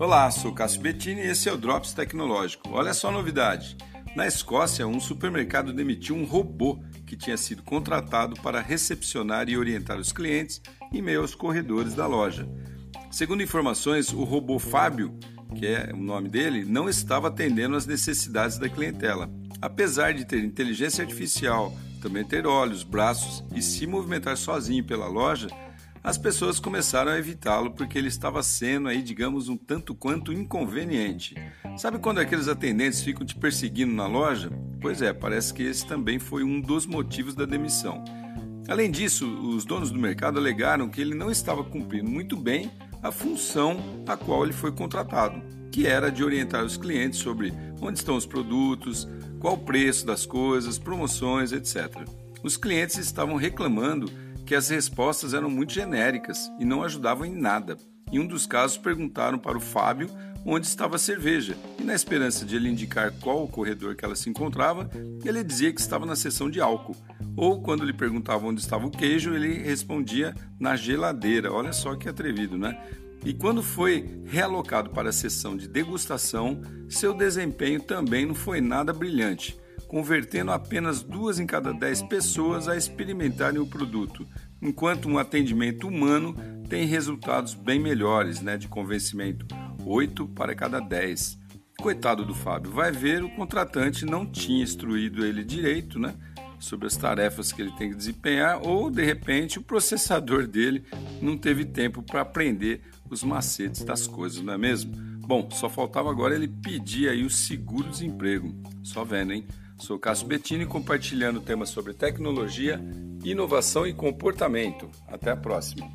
Olá, sou Cássio Bettini e esse é o Drops Tecnológico. Olha só a novidade. Na Escócia, um supermercado demitiu um robô que tinha sido contratado para recepcionar e orientar os clientes em meio aos corredores da loja. Segundo informações, o robô Fábio, que é o nome dele, não estava atendendo às necessidades da clientela. Apesar de ter inteligência artificial, também ter olhos, braços e se movimentar sozinho pela loja, as pessoas começaram a evitá-lo porque ele estava sendo aí, digamos, um tanto quanto inconveniente. Sabe quando aqueles atendentes ficam te perseguindo na loja? Pois é, parece que esse também foi um dos motivos da demissão. Além disso, os donos do mercado alegaram que ele não estava cumprindo muito bem a função a qual ele foi contratado, que era de orientar os clientes sobre onde estão os produtos, qual o preço das coisas, promoções, etc. Os clientes estavam reclamando que as respostas eram muito genéricas e não ajudavam em nada. Em um dos casos, perguntaram para o Fábio onde estava a cerveja e, na esperança de ele indicar qual o corredor que ela se encontrava, ele dizia que estava na seção de álcool. Ou, quando lhe perguntavam onde estava o queijo, ele respondia na geladeira. Olha só que atrevido, né? E quando foi realocado para a sessão de degustação, seu desempenho também não foi nada brilhante convertendo apenas duas em cada dez pessoas a experimentarem o produto, enquanto um atendimento humano tem resultados bem melhores, né, de convencimento, 8 para cada 10. Coitado do Fábio, vai ver, o contratante não tinha instruído ele direito, né, sobre as tarefas que ele tem que desempenhar, ou de repente o processador dele não teve tempo para aprender os macetes das coisas, não é mesmo? Bom, só faltava agora ele pedir aí o seguro-desemprego. Só vendo, hein? Sou Cássio Bettini compartilhando temas sobre tecnologia, inovação e comportamento. Até a próxima.